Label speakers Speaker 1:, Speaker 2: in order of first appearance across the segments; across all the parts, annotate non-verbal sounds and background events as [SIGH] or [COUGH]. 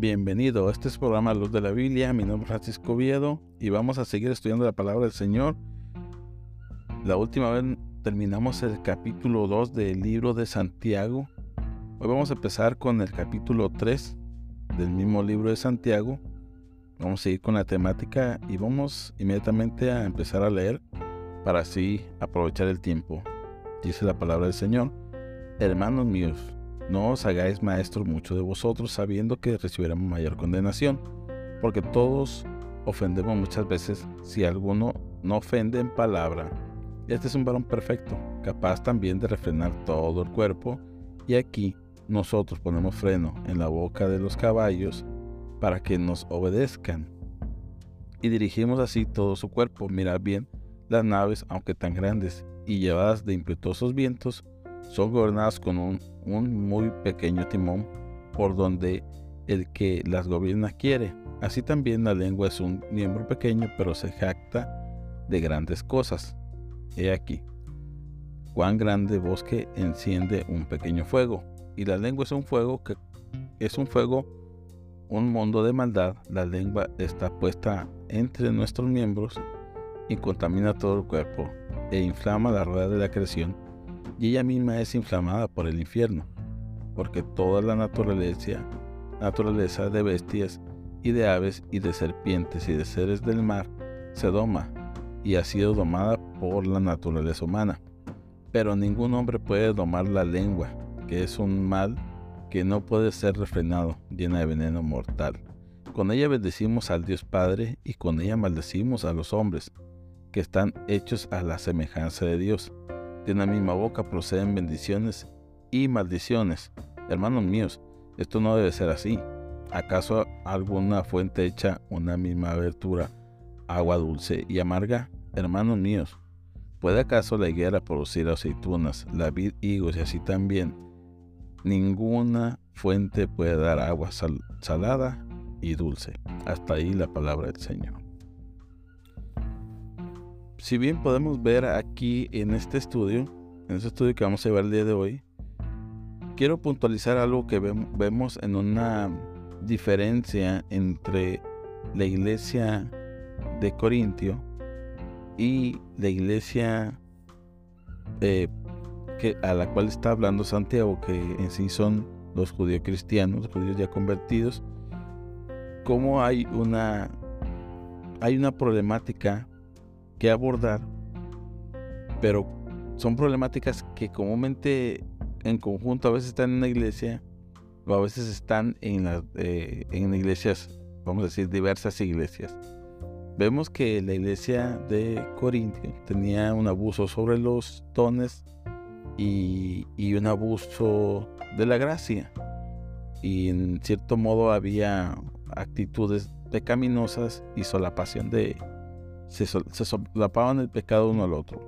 Speaker 1: Bienvenido, este es el programa Luz de la Biblia, mi nombre es Francisco Viedo y vamos a seguir estudiando la palabra del Señor. La última vez terminamos el capítulo 2 del libro de Santiago. Hoy vamos a empezar con el capítulo 3 del mismo libro de Santiago. Vamos a seguir con la temática y vamos inmediatamente a empezar a leer para así aprovechar el tiempo. Dice la palabra del Señor, hermanos míos, no os hagáis maestros mucho de vosotros, sabiendo que recibiremos mayor condenación, porque todos ofendemos muchas veces si alguno no ofende en palabra. Este es un varón perfecto, capaz también de refrenar todo el cuerpo, y aquí nosotros ponemos freno en la boca de los caballos para que nos obedezcan. Y dirigimos así todo su cuerpo. Mirad bien, las naves, aunque tan grandes y llevadas de impetuosos vientos, son gobernadas con un, muy pequeño timón por donde el que las gobierna quiere. Así también la lengua es un miembro pequeño, pero se jacta de grandes cosas. He aquí, cuán grande bosque enciende un pequeño fuego. Y la lengua es un fuego que es un fuego, un mundo de maldad. La lengua está puesta entre nuestros miembros y contamina todo el cuerpo e inflama la rueda de la creación y ella misma es inflamada por el infierno, porque toda la naturaleza, naturaleza de bestias y de aves y de serpientes y de seres del mar se doma y ha sido domada por la naturaleza humana. Pero ningún hombre puede domar la lengua, que es un mal que no puede ser refrenado, llena de veneno mortal. Con ella bendecimos al Dios Padre y con ella maldecimos a los hombres, que están hechos a la semejanza de Dios de una misma boca proceden bendiciones y maldiciones. Hermanos míos, esto no debe ser así. ¿Acaso alguna fuente echa una misma abertura, agua dulce y amarga? Hermanos míos, ¿puede acaso la higuera producir aceitunas, la vid higos y así también? Ninguna fuente puede dar agua salada y dulce. Hasta ahí la palabra del Señor si bien podemos ver aquí en este estudio, en este estudio que vamos a ver el día de hoy, quiero puntualizar algo que vemos en una diferencia entre la iglesia de Corintio y la iglesia eh, a la cual está hablando Santiago, que en sí son los judíos cristianos, los judíos ya convertidos, cómo hay una, hay una problemática que abordar, pero son problemáticas que comúnmente en conjunto a veces están en la iglesia o a veces están en, eh, en iglesias, vamos a decir, diversas iglesias. Vemos que la iglesia de Corintio tenía un abuso sobre los dones y, y un abuso de la gracia. Y en cierto modo había actitudes pecaminosas y solapación de, se, solapaban el pecado uno al otro.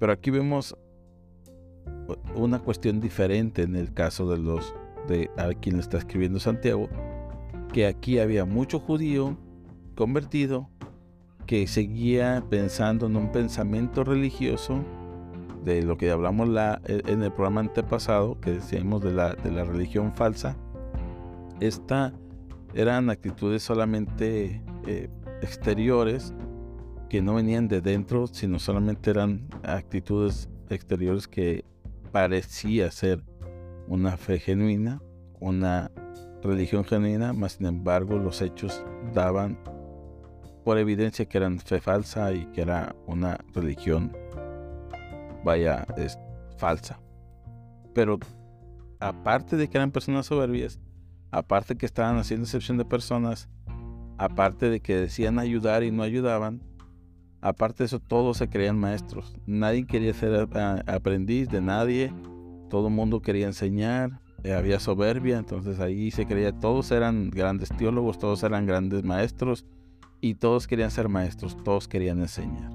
Speaker 1: Pero aquí vemos una cuestión diferente en el caso de los de a quien está escribiendo Santiago, que aquí había mucho judío convertido que seguía pensando en un pensamiento religioso de lo que hablamos la, en el programa antepasado, que decíamos de la, de la religión falsa. Esta eran actitudes solamente eh, exteriores que no venían de dentro, sino solamente eran actitudes exteriores que parecía ser una fe genuina, una religión genuina, más sin embargo los hechos daban por evidencia que eran fe falsa y que era una religión, vaya, es falsa. Pero aparte de que eran personas soberbias, aparte que estaban haciendo excepción de personas, aparte de que decían ayudar y no ayudaban, Aparte de eso, todos se creían maestros. Nadie quería ser aprendiz de nadie. Todo el mundo quería enseñar. Eh, había soberbia, entonces ahí se creía, todos eran grandes teólogos, todos eran grandes maestros y todos querían ser maestros, todos querían enseñar.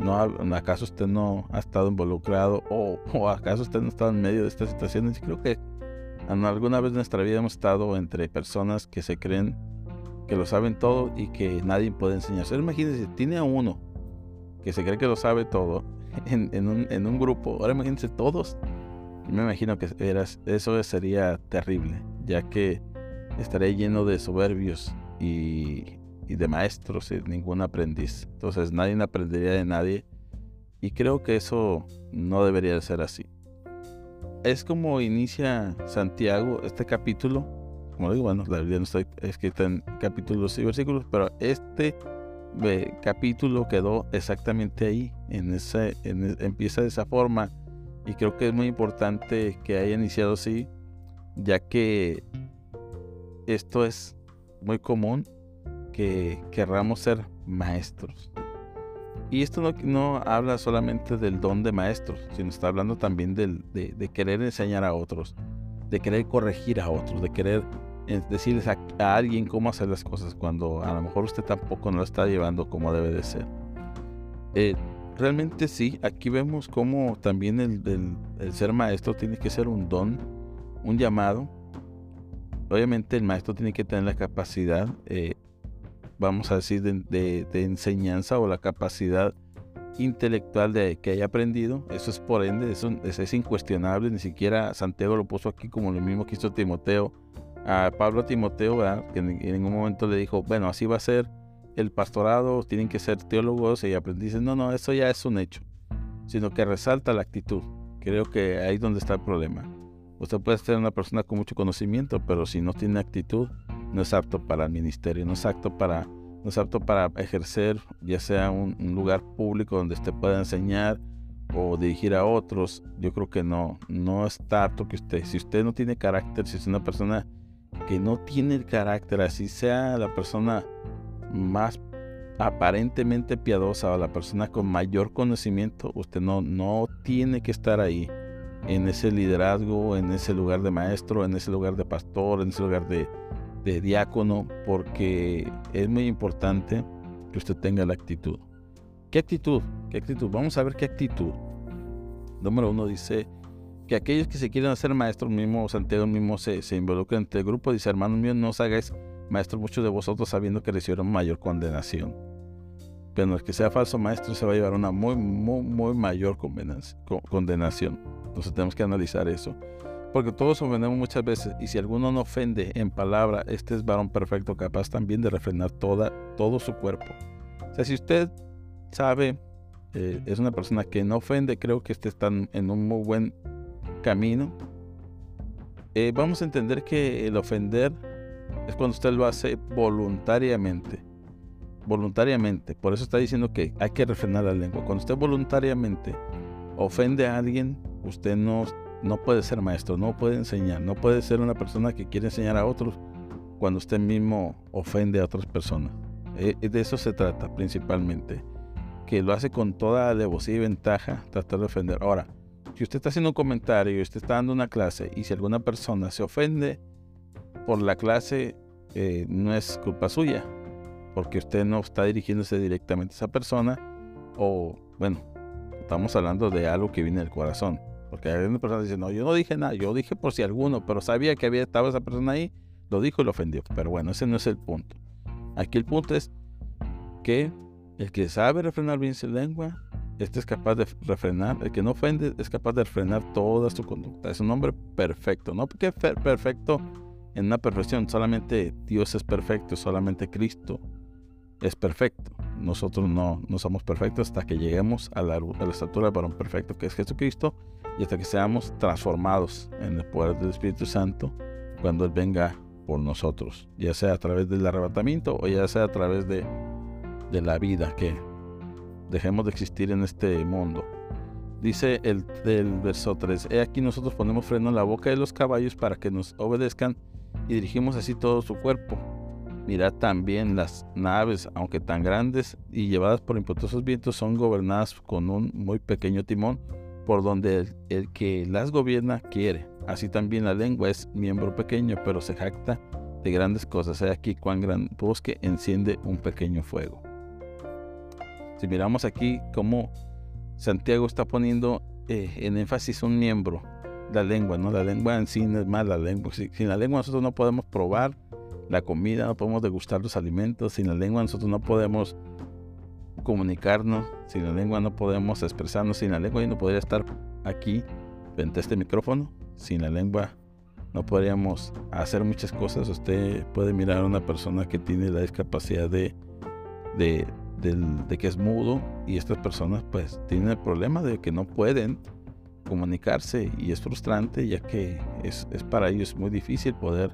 Speaker 1: ¿No, ¿Acaso usted no ha estado involucrado o, o acaso usted no estado en medio de estas situaciones? Creo que alguna vez en nuestra vida hemos estado entre personas que se creen que lo saben todo y que nadie puede enseñarse. Imagínense, tiene a uno que se cree que lo sabe todo [LAUGHS] en, un, grupo. Ahora imagínense todos. me imagino que eso sería terrible, ya que estaré lleno de soberbios y, y de maestros y ningún aprendiz. Entonces nadie aprendería de nadie y creo que eso no debería de ser así. Es como inicia Santiago este capítulo. Como digo, bueno, la Biblia no está escrita en capítulos y versículos, pero este eh, capítulo quedó exactamente ahí. En ese, empieza de esa forma. Y creo que es muy importante que haya iniciado así, ya que esto es muy común que querramos ser maestros. Y esto no, habla solamente del don de maestros, sino está hablando también de, querer enseñar a otros, de querer corregir a otros, de querer decirles a, alguien cómo hacer las cosas cuando a lo mejor usted tampoco no lo está llevando como debe de ser. Eh, realmente sí, aquí vemos cómo también el, ser maestro tiene que ser un don, un llamado. Obviamente el maestro tiene que tener la capacidad eh, vamos a decir, de, enseñanza o la capacidad intelectual de que haya aprendido. Eso es por ende, eso, es incuestionable. Ni siquiera Santiago lo puso aquí como lo mismo que hizo Timoteo. A Pablo Timoteo, que en, ningún momento le dijo, bueno, así va a ser el pastorado, tienen que ser teólogos y aprendices. No, no, eso ya es un hecho. Sino que resalta la actitud. Creo que ahí es donde está el problema. Usted puede ser una persona con mucho conocimiento, pero si no tiene actitud, no es apto para el ministerio, no es apto para, no es apto para ejercer ya sea un, lugar público donde usted pueda enseñar o dirigir a otros. Yo creo que no, no está apto que usted, si usted no tiene carácter, si es una persona que no tiene el carácter, así sea la persona más aparentemente piadosa o la persona con mayor conocimiento, usted no, no tiene que estar ahí en ese liderazgo, en ese lugar de maestro, en ese lugar de pastor, en ese lugar de, de diácono porque es muy importante que usted tenga la actitud. ¿Qué actitud? ¿Qué actitud? Vamos a ver qué actitud. Número uno dice que aquellos que se quieren hacer maestros mismo, Santiago mismo se, se involucra entre el grupo, dice, hermanos míos, no os hagáis maestros muchos de vosotros sabiendo que recibieron mayor condenación. Pero es que sea falso maestro, se va a llevar una muy, muy, muy mayor condenación. Entonces tenemos que analizar eso. Porque todos ofendemos muchas veces y si alguno no ofende en palabra, este es varón perfecto, capaz también de refrenar toda, todo su cuerpo. O sea, si usted sabe, eh, es una persona que no ofende, creo que usted está en un muy buen camino. Eh, vamos a entender que el ofender es cuando usted lo hace voluntariamente. Voluntariamente. Por eso está diciendo que hay que refrenar la lengua. Cuando usted voluntariamente ofende a alguien, usted no no puede ser maestro, no puede enseñar, no puede ser una persona que quiere enseñar a otros cuando usted mismo ofende a otras personas. Eh, de eso se trata principalmente, que lo hace con toda alevosía y ventaja tratar de ofender. Ahora, si usted está haciendo un comentario y usted está dando una clase y si alguna persona se ofende por la clase, eh, no es culpa suya, porque usted no está dirigiéndose directamente a esa persona o, bueno, estamos hablando de algo que viene del corazón. Porque hay una persona que dice, no, yo no dije nada, yo dije por si alguno, pero sabía que había estado esa persona ahí, lo dijo y lo ofendió. Pero bueno, ese no es el punto. Aquí el punto es que el que sabe refrenar bien su lengua, este es capaz de refrenar, el que no ofende es capaz de refrenar toda su conducta. Es un hombre perfecto, no porque es perfecto en una perfección, solamente Dios es perfecto, solamente Cristo es perfecto. Nosotros no, no somos perfectos hasta que lleguemos a la, a la estatura del varón perfecto que es Jesucristo y hasta que seamos transformados en el poder del Espíritu Santo cuando Él venga por nosotros, ya sea a través del arrebatamiento o ya sea a través de, de la vida, que dejemos de existir en este mundo. Dice el del verso 3, He aquí nosotros ponemos freno en la boca de los caballos para que nos obedezcan y dirigimos así todo su cuerpo. Mirad también las naves, aunque tan grandes y llevadas por impetuosos vientos, son gobernadas con un muy pequeño timón por donde el, que las gobierna quiere. Así también la lengua es miembro pequeño, pero se jacta de grandes cosas. Hay aquí cuán gran bosque enciende un pequeño fuego. Si miramos aquí cómo Santiago está poniendo eh, en énfasis un miembro, la lengua, ¿no? La lengua en sí no es más la lengua. Sin la lengua nosotros no podemos probar la comida, no podemos degustar los alimentos. Sin la lengua nosotros no podemos comunicarnos, sin la lengua no podemos expresarnos, sin la lengua yo no podría estar aquí frente a este micrófono, sin la lengua no podríamos hacer muchas cosas. Usted puede mirar a una persona que tiene la discapacidad de, de, que es mudo y estas personas pues tienen el problema de que no pueden comunicarse y es frustrante ya que es, para ellos muy difícil poder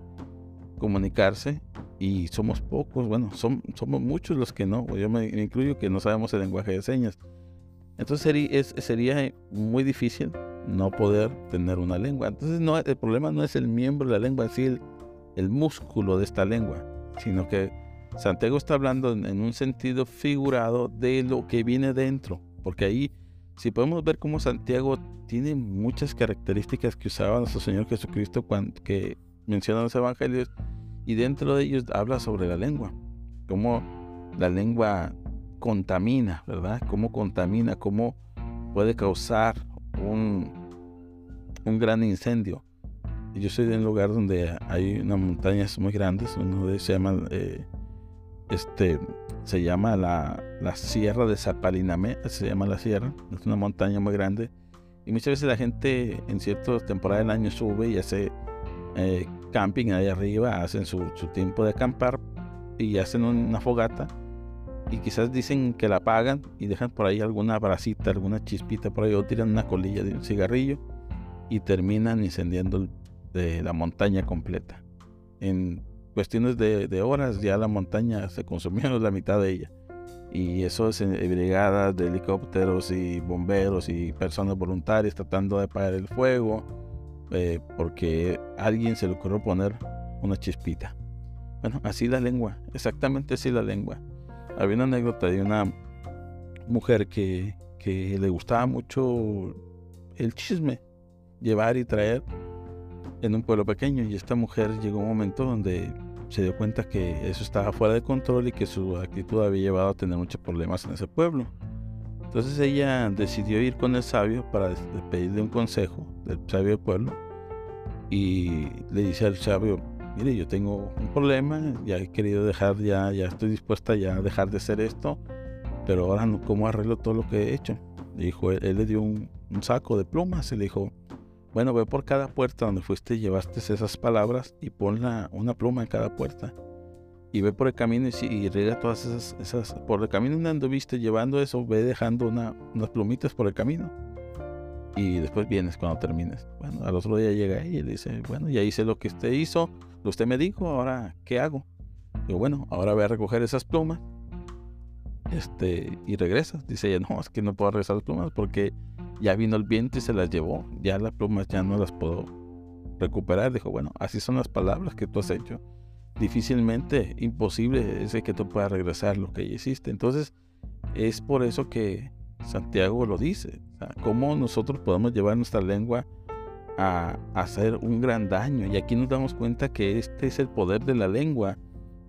Speaker 1: comunicarse y somos pocos, bueno, son, somos muchos los que no, yo me incluyo que no sabemos el lenguaje de señas. Entonces sería, sería muy difícil no poder tener una lengua. Entonces no, el problema no es el miembro de la lengua, sino el, músculo de esta lengua, sino que Santiago está hablando en, un sentido figurado de lo que viene dentro, porque ahí, si podemos ver cómo Santiago tiene muchas características que usaba nuestro Señor Jesucristo cuando, que menciona los evangelios, y dentro de ellos habla sobre la lengua, cómo la lengua contamina, ¿verdad? Cómo contamina, cómo puede causar un, un gran incendio. Yo soy de un lugar donde hay unas montañas muy grandes, uno de se llama, eh, este, se llama la, la, Sierra de Zapalinamé, se llama la sierra, es una montaña muy grande. Y muchas veces la gente en ciertas temporadas del año sube y hace eh, camping ahí arriba, hacen su, su tiempo de acampar y hacen una fogata y quizás dicen que la apagan y dejan por ahí alguna bracita, alguna chispita por ahí o tiran una colilla de un cigarrillo y terminan incendiando la montaña completa. En cuestiones de, horas ya la montaña se consumió [LAUGHS] la mitad de ella. Y eso es en brigadas de helicópteros y bomberos y personas voluntarias tratando de apagar el fuego eh, porque alguien se le ocurrió poner una chispita. Bueno, así la lengua, exactamente así la lengua. Había una anécdota de una mujer que, que le gustaba mucho el chisme llevar y traer en un pueblo pequeño y esta mujer llegó un momento donde se dio cuenta que eso estaba fuera de control y que su actitud había llevado a tener muchos problemas en ese pueblo. Entonces ella decidió ir con el sabio para pedirle un consejo del sabio del pueblo y le dice al sabio, mire, yo tengo un problema, ya he querido dejar, ya, ya estoy dispuesta ya a dejar de hacer esto, pero ahora no, ¿cómo arreglo todo lo que he hecho? dijo, él, le dio un, un, saco de plumas y le dijo, bueno, ve por cada puerta donde fuiste y llevaste esas palabras y pon una pluma en cada puerta. Y ve por el camino y, y riega todas esas, esas, por el camino donde anduviste llevando eso, ve dejando una, unas plumitas por el camino. Y después vienes cuando termines. Bueno, al otro día llega ella y le dice, bueno, ya hice lo que usted hizo, lo que usted me dijo, ahora, ¿qué hago? Digo, bueno, ahora voy a recoger esas plumas. Este, y regresas. Dice ella, no, es que no puedo regresar las plumas porque ya vino el viento y se las llevó. Ya las plumas ya no las puedo recuperar. Dijo, bueno, así son las palabras que tú has hecho. Difícilmente, imposible es que tú puedas regresar lo que ya hiciste. Entonces, es por eso que Santiago lo dice. cómo nosotros podemos llevar nuestra lengua a, a hacer un gran daño. Y aquí nos damos cuenta que este es el poder de la lengua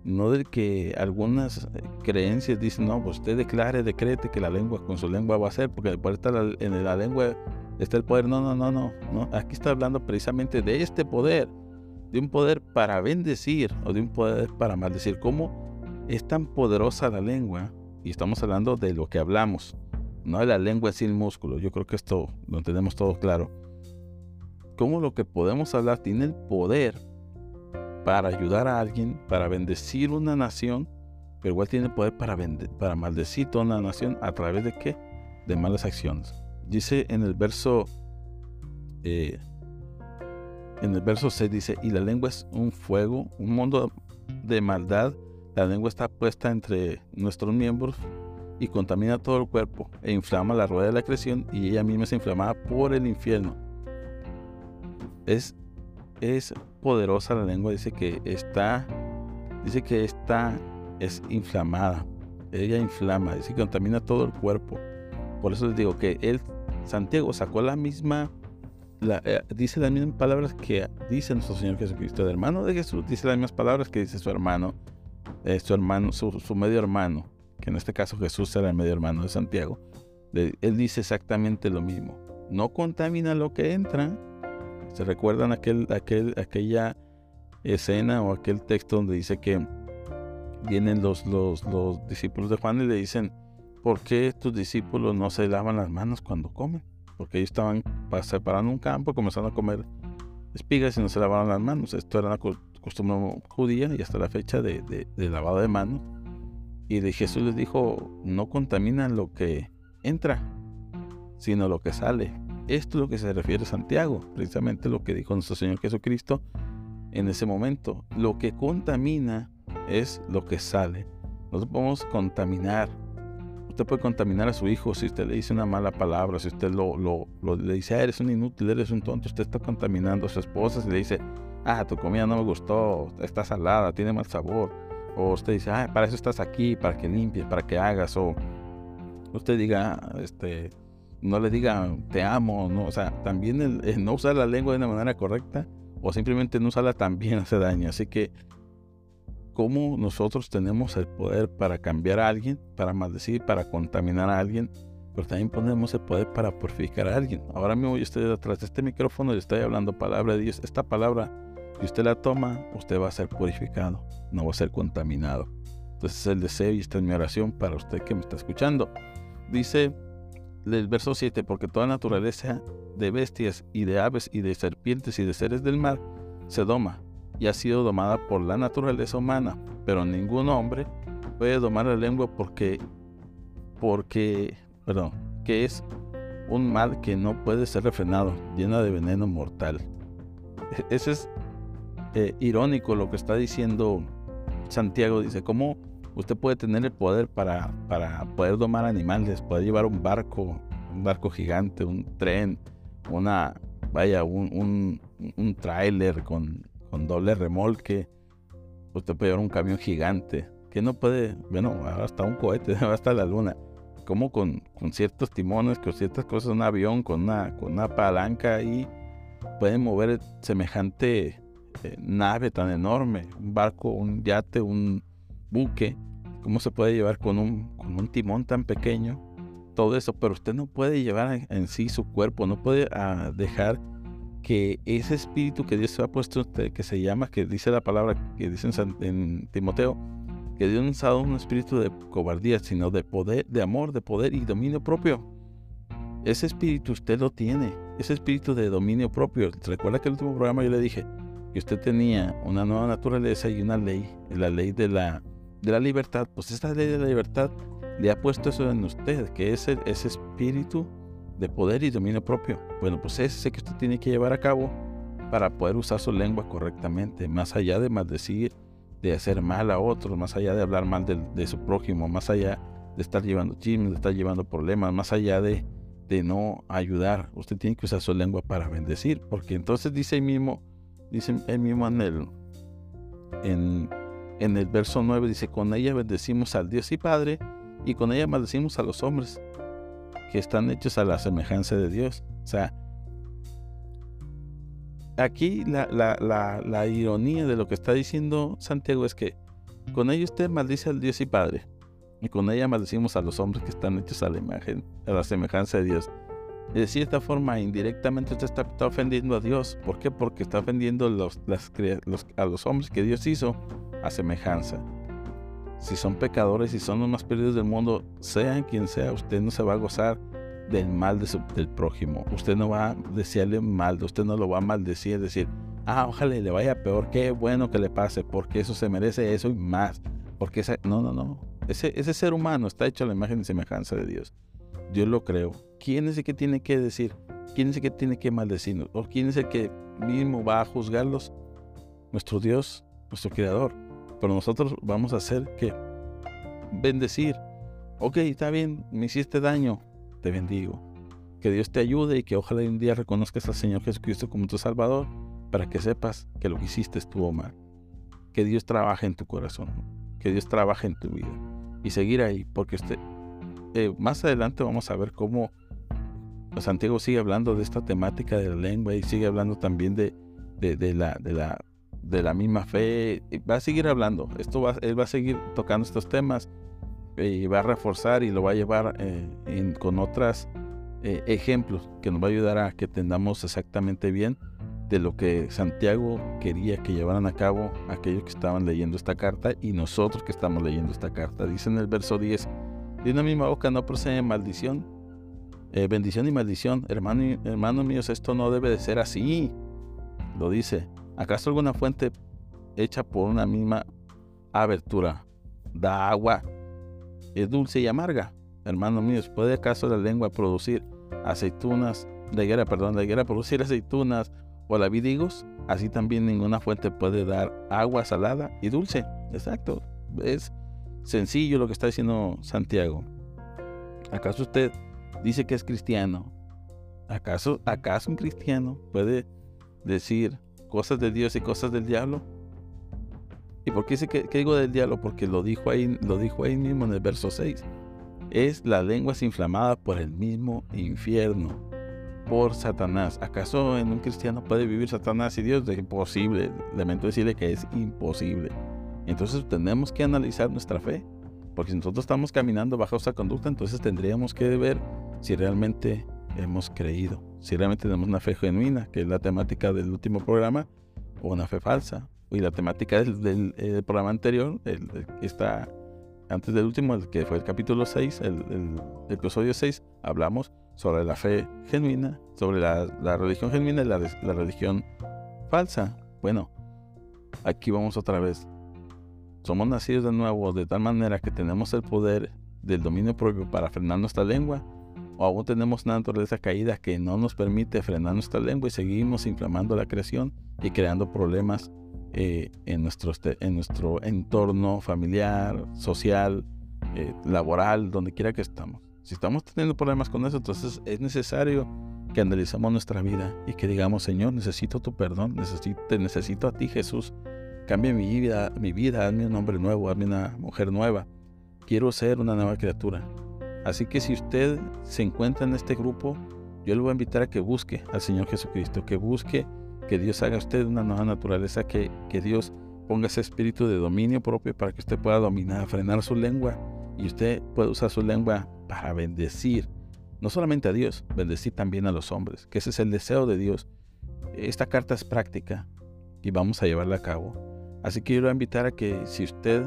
Speaker 1: no de que algunas eh, creencias dicen, no, pues usted declare, decrete que la lengua con su lengua va a ser, porque el poder en la lengua está el poder. No, no, no, no, no. Aquí está hablando precisamente de este poder, de un poder para bendecir o de un poder para maldecir. ¿Cómo es tan poderosa la lengua? Y estamos hablando de lo que hablamos, no de la lengua sin músculo. Yo creo que esto lo tenemos todo claro. ¿Cómo lo que podemos hablar tiene el poder para ayudar a alguien, para bendecir una nación, pero igual tiene poder para, para maldecir toda una nación a través de qué? De malas acciones. Dice en el verso eh, en el verso 6 dice, y la lengua es un fuego, un mundo de maldad. La lengua está puesta entre nuestros miembros y contamina todo el cuerpo e inflama la rueda de la creación y ella misma es inflamada por el infierno. Es es poderosa la lengua, dice que está, dice que está, es inflamada. Ella inflama, dice que contamina todo el cuerpo. Por eso les digo que él, Santiago, sacó la misma, eh, dice las mismas palabras que dice nuestro Señor Jesucristo. El hermano de Jesús dice las mismas palabras que dice su hermano, eh, su hermano, su, medio hermano, que en este caso Jesús era el medio hermano de Santiago. él dice exactamente lo mismo. No contamina lo que entra, ¿Se recuerdan aquel, aquel, aquella escena o aquel texto donde dice que vienen los, los, los discípulos de Juan y le dicen, ¿por qué tus discípulos no se lavan las manos cuando comen? Porque ellos estaban separando un campo, comenzando a comer espigas y no se lavaron las manos. Esto era una costumbre judía y hasta la fecha de, de, lavado de manos. Y de Jesús les dijo, no contaminan lo que entra, sino lo que sale. Esto es lo que se refiere a Santiago, precisamente lo que dijo nuestro Señor Jesucristo en ese momento. Lo que contamina es lo que sale. No podemos contaminar. Usted puede contaminar a su hijo si usted le dice una mala palabra, si usted lo, lo, le dice, ah, eres un inútil, eres un tonto, usted está contaminando a su esposa, si le dice, ah, tu comida no me gustó, está salada, tiene mal sabor. O usted dice, ah, para eso estás aquí, para que limpies, para que hagas. O usted diga, este, no le diga te amo, no, o sea, también no usar la lengua de una manera correcta o simplemente no usarla también [LAUGHS] hace daño. Así que cómo nosotros tenemos el poder para cambiar a alguien, para maldecir, para contaminar a alguien, pero también ponemos el poder para purificar a alguien. Ahora mismo yo estoy detrás de este micrófono y estoy hablando palabra de Dios. Esta palabra, si usted la toma, usted va a ser purificado, no va a ser contaminado. Entonces el deseo y esta es mi oración para usted que me está escuchando. Dice el verso 7, porque toda naturaleza de bestias y de aves y de serpientes y de seres del mar se doma y ha sido domada por la naturaleza humana, pero ningún hombre puede domar la lengua porque, porque, perdón, que es un mal que no puede ser refrenado, llena de veneno mortal. E-, Eso es eh, irónico lo que está diciendo Santiago. Dice, ¿cómo usted puede tener el poder para, para poder domar animales, poder llevar un barco, un barco gigante, un tren, una, vaya, un, un, un tráiler con con doble remolque. Usted puede llevar un camión gigante que no puede, bueno, hasta un cohete, [LAUGHS] hasta la luna. Como con, con ciertos timones, con ciertas cosas, un avión con una, con una palanca y pueden mover semejante eh, nave tan enorme, un barco, un yate, un buque. ¿Cómo se puede llevar con un, con un timón tan pequeño? Todo eso, pero usted no puede llevar en, sí su cuerpo, no puede ah, dejar que ese espíritu que Dios ha puesto usted, que se llama, que dice la palabra que dice en, Timoteo, que Dios no ha dado un espíritu de cobardía, sino de poder, de amor, de poder y dominio propio. Ese espíritu usted lo tiene, ese espíritu de dominio propio. Recuerda que el último programa yo le dije que usted tenía una nueva naturaleza y una ley, la ley de la, de la libertad. Pues esta ley de la libertad le ha puesto eso en usted, que es ese espíritu de poder y dominio propio. Bueno, pues ese que usted tiene que llevar a cabo para poder usar su lengua correctamente, más allá de maldecir, de hacer mal a otros, más allá de hablar mal de, su prójimo, más allá de estar llevando chismes, de estar llevando problemas, más allá de, de no ayudar. Usted tiene que usar su lengua para bendecir, porque entonces dice el mismo, dice el mismo en el, en, en el verso 9, dice, con ella bendecimos al Dios y Padre, y con ella maldecimos a los hombres que están hechos a la semejanza de Dios. O sea, aquí la, la, ironía de lo que está diciendo Santiago es que con ellos usted maldice al Dios y Padre, y con ella maldecimos a los hombres que están hechos a la imagen, a la semejanza de Dios. De cierta forma, indirectamente usted está, ofendiendo a Dios. ¿Por qué? Porque está ofendiendo a los hombres que Dios hizo a semejanza si son pecadores, si son los más perdidos del mundo, sean quien sea, usted no se va a gozar del mal del prójimo. Usted no va a desearle mal, usted no lo va a maldecir, decir, ah, ojalá le vaya peor, qué bueno que le pase, porque eso se merece eso y más. Porque no, no, no. Ese, ese ser humano está hecho a la imagen y semejanza de Dios. Dios lo creo. ¿Quién es el que tiene que decir? ¿Quién es el que tiene que maldecirnos? ¿O quién es el que mismo va a juzgarlos? Nuestro Dios, nuestro Creador. Pero nosotros vamos a hacer que bendecir. Ok, está bien, me hiciste daño, te bendigo. Que Dios te ayude y que ojalá un día reconozcas al Señor Jesucristo como tu Salvador para que sepas que lo que hiciste estuvo mal. Que Dios trabaje en tu corazón, que Dios trabaje en tu vida y seguir ahí, porque este, eh, más adelante vamos a ver cómo Santiago sigue hablando de esta temática de la lengua y sigue hablando también de, de, la, de la de la misma fe. Va a seguir hablando. Esto va, él va a seguir tocando estos temas y va a reforzar y lo va a llevar eh, con otros eh, ejemplos que nos va a ayudar a que tengamos exactamente bien de lo que Santiago quería que llevaran a cabo aquellos que estaban leyendo esta carta y nosotros que estamos leyendo esta carta. Dice en el verso 10, de una misma boca no procede maldición, eh, bendición y maldición. Hermano, hermanos míos, esto no debe de ser así lo dice. ¿Acaso alguna fuente hecha por una misma abertura da agua? Es dulce y amarga. Hermanos míos, ¿puede acaso la lengua producir aceitunas, la higuera, perdón, la higuera producir aceitunas o la vidigos? Así también ninguna fuente puede dar agua salada y dulce. Exacto. Es sencillo lo que está diciendo Santiago. ¿Acaso usted dice que es cristiano? ¿Acaso, acaso un cristiano puede decir cosas de Dios y cosas del diablo? ¿Y por qué dice que, digo del diablo? Porque lo dijo ahí, lo dijo ahí mismo en el verso 6. Es la lengua inflamada por el mismo infierno, por Satanás. ¿Acaso en un cristiano puede vivir Satanás y Dios? Es imposible. Lamento decirle que es imposible. Entonces tenemos que analizar nuestra fe, porque si nosotros estamos caminando bajo esa conducta, entonces tendríamos que ver si realmente hemos creído, si realmente tenemos una fe genuina, que es la temática del último programa, o una fe falsa. Y la temática del, eh, programa anterior, el, que está antes del último, el que fue el capítulo 6, el, episodio 6, hablamos sobre la fe genuina, sobre la, religión genuina y la, la religión falsa. Bueno, aquí vamos otra vez somos nacidos de nuevo de tal manera que tenemos el poder del dominio propio para frenar nuestra lengua, o aún tenemos una naturaleza caída que no nos permite frenar nuestra lengua y seguimos inflamando la creación y creando problemas eh, en, nuestro, en nuestro entorno familiar, social, eh, laboral, donde quiera que estamos. Si estamos teniendo problemas con eso, entonces es necesario que analicemos nuestra vida y que digamos, Señor, necesito tu perdón, necesito, te necesito a ti, Jesús Cambia mi vida, mi vida, hazme un hombre nuevo, hazme una mujer nueva. Quiero ser una nueva criatura. Así que si usted se encuentra en este grupo, yo le voy a invitar a que busque al Señor Jesucristo, que busque que Dios haga a usted una nueva naturaleza, que, que Dios ponga ese espíritu de dominio propio para que usted pueda dominar, frenar su lengua y usted pueda usar su lengua para bendecir, no solamente a Dios, bendecir también a los hombres, que ese es el deseo de Dios. Esta carta es práctica y vamos a llevarla a cabo. Así que yo le voy a invitar a que si usted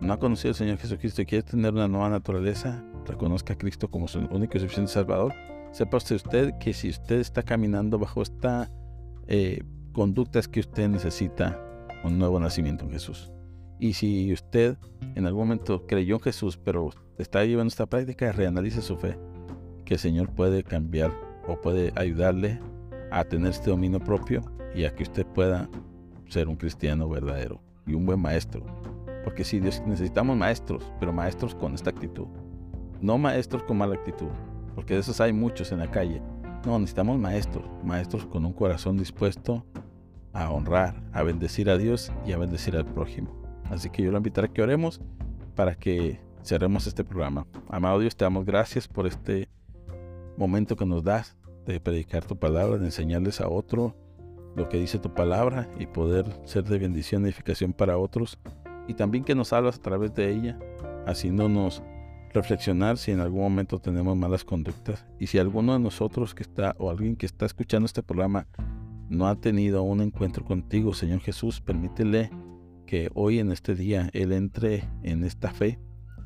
Speaker 1: no ha conocido al Señor Jesucristo y quiere tener una nueva naturaleza, reconozca a Cristo como su único y suficiente Salvador, sepa usted que si usted está caminando bajo esta eh, conducta es que usted necesita un nuevo nacimiento en Jesús. Y si usted en algún momento creyó en Jesús, pero está llevando esta práctica, reanalice su fe, que el Señor puede cambiar o puede ayudarle a tener este dominio propio y a que usted pueda ser un cristiano verdadero y un buen maestro. Porque si Dios necesitamos maestros, pero maestros con esta actitud. No maestros con mala actitud, porque de esos hay muchos en la calle. No, necesitamos maestros, maestros con un corazón dispuesto a honrar, a bendecir a Dios y a bendecir al prójimo. Así que yo lo invitaré a que oremos para que cerremos este programa. Amado Dios, te damos gracias por este momento que nos das de predicar tu palabra, de enseñarles a otro lo que dice tu palabra y poder ser de bendición y edificación para otros. Y también que nos hablas a través de ella, haciéndonos reflexionar si en algún momento tenemos malas conductas. Y si alguno de nosotros que está o alguien que está escuchando este programa no ha tenido un encuentro contigo, Señor Jesús, permítele que hoy en este día Él entre en esta fe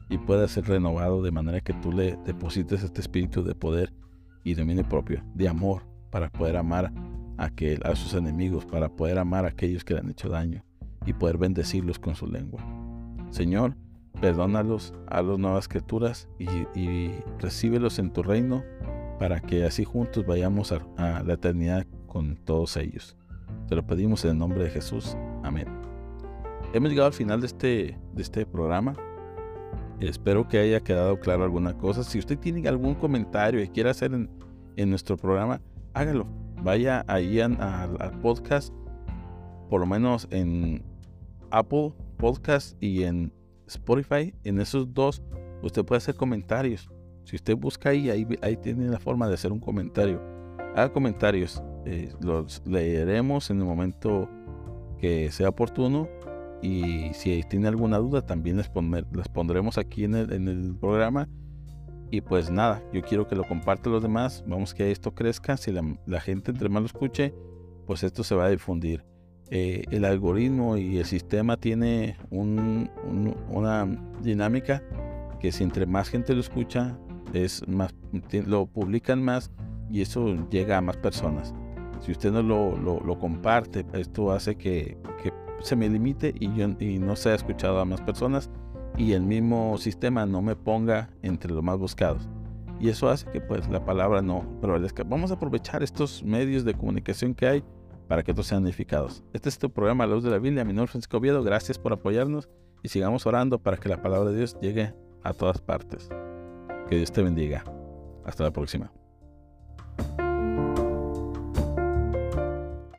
Speaker 1: y pueda ser renovado de manera que tú le deposites este espíritu de poder y dominio propio, de amor, para poder amar a, a sus enemigos, para poder amar a aquellos que le han hecho daño y poder bendecirlos con su lengua. Señor, perdónalos a las nuevas criaturas y, y recíbelos en tu reino para que así juntos vayamos a, la eternidad con todos ellos. Te lo pedimos en el nombre de Jesús. Amén. Hemos llegado al final de este, de este programa. Espero que haya quedado claro alguna cosa. Si usted tiene algún comentario y quiere hacer en, en nuestro programa, hágalo vaya ahí al, podcast, por lo menos en Apple Podcast y en Spotify, en esos dos, usted puede hacer comentarios. Si usted busca ahí, ahí, tiene la forma de hacer un comentario. Haga comentarios, eh, los leeremos en el momento que sea oportuno. Y si tiene alguna duda, también les, pondremos aquí en el, en el programa y pues nada, yo quiero que lo comparta los demás. Vamos que esto crezca. Si la, gente entre más lo escuche, pues esto se va a difundir. Eh, el algoritmo y el sistema tiene una dinámica que si entre más gente lo escucha, es más, lo publican más y eso llega a más personas. Si usted no lo, lo, comparte, esto hace que, que, se me limite y, yo, y no sea escuchado a más personas y el mismo sistema no me ponga entre los más buscados. Y eso hace que pues la palabra no prevalezca. Vamos a aprovechar estos medios de comunicación que hay para que todos sean edificados. Este es tu programa La Luz de la Biblia. Mi nombre es Francisco Oviedo. Gracias por apoyarnos y sigamos orando para que la palabra de Dios llegue a todas partes. Que Dios te bendiga. Hasta la próxima.